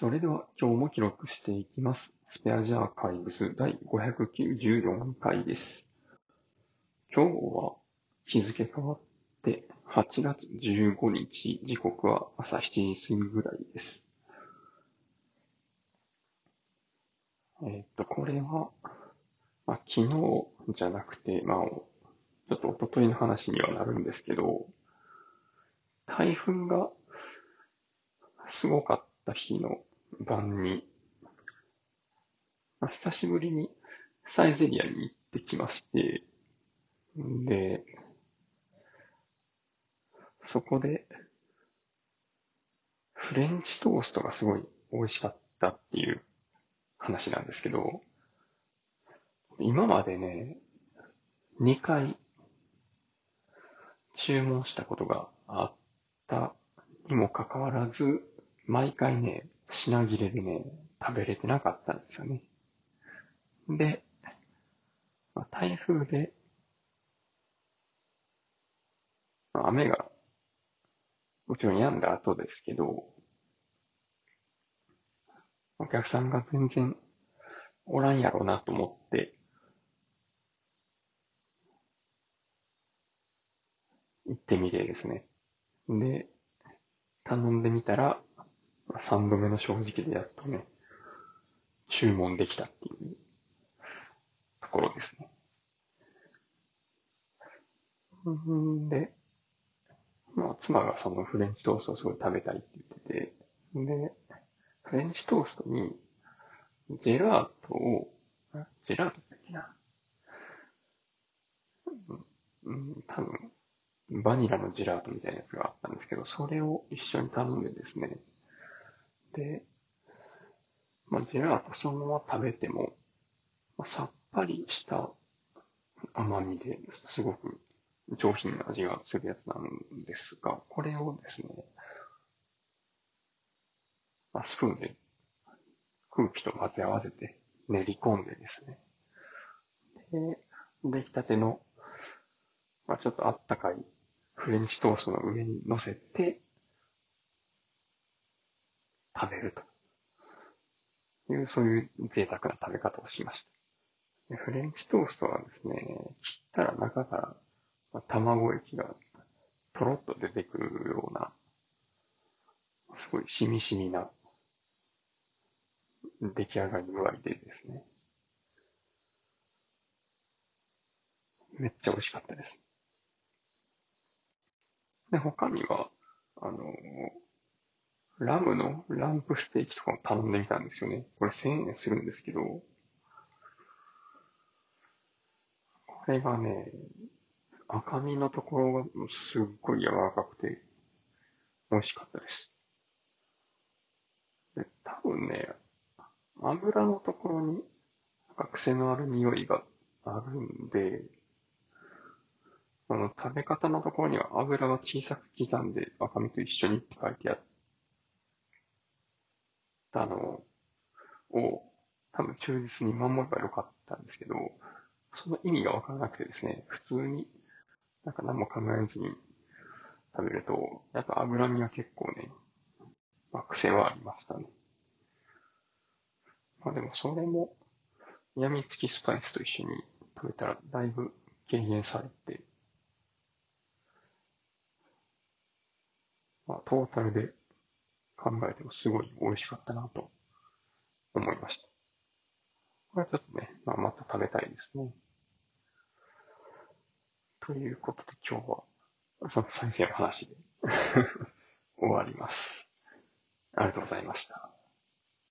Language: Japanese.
それでは今日も記録していきます。スペアジアーカイブス第594回です。今日は日付変わって8月15日、時刻は朝7時過ぎぐらいです。えーっと、これは、まあ、昨日じゃなくて、まあ、ちょっと一昨日の話にはなるんですけど、台風がすごかったた日の晩に、まあ、久しぶりにサイゼリアに行ってきまして、で、そこで、フレンチトーストがすごい美味しかったっていう話なんですけど、今までね、2回注文したことがあったにもかかわらず、毎回ね、品切れでね、食べれてなかったんですよね。で、まあ、台風で、まあ雨が、もちろん止んだ後ですけど、お客さんが全然おらんやろうなと思って、行ってみてですね。で、頼んでみたら、3度目の正直でやっとね、注文できたっていうところですね。んで、まあ、妻がそのフレンチトーストをすごい食べたいって言ってて、で、フレンチトーストに、ジェラートを、あジェラートだっけな。うん、多分、バニラのジェラートみたいなやつがあったんですけど、それを一緒に頼んでですね。で、まあ、ジェラートそのまま食べても、まあ、さっぱりした甘みですごく上品な味がするやつなんですが、これをですね、まあ、スプーンで空気と混ぜ合わせて練り込んでですね、で、出来たての、まあ、ちょっとあったかいフレンチトーストの上に乗せて食べるという、そういう贅沢な食べ方をしました。フレンチトーストはですね、切ったら中から卵液がとろっと出てくるような、すごいしみしみな出来上がり具合でですね、めっちゃ美味しかったです。で、他には、あの、ラムのランプステーキとかも頼んでみたんですよね。これ1000円するんですけど、これがね、赤身のところがすっごい柔らかくて、美味しかったです。で、多分ね、油のところに、癖のある匂いがあるんで、あの、食べ方のところには油が小さく刻んで赤身と一緒にって書いてあってたのを、多分忠実に守ればよかったんですけど、その意味がわからなくてですね、普通になんか何も考えずに食べると、やっぱ脂身は結構ね、まあ、癖はありましたね。まあでもそれも、やみつきスパイスと一緒に食べたらだいぶ軽減されて、まあトータルで考えてもすごい美味しかったなと思いました。これはちょっとね、まあまた食べたいですね。ということで今日は、その先生の話で 終わります。ありがとうございました。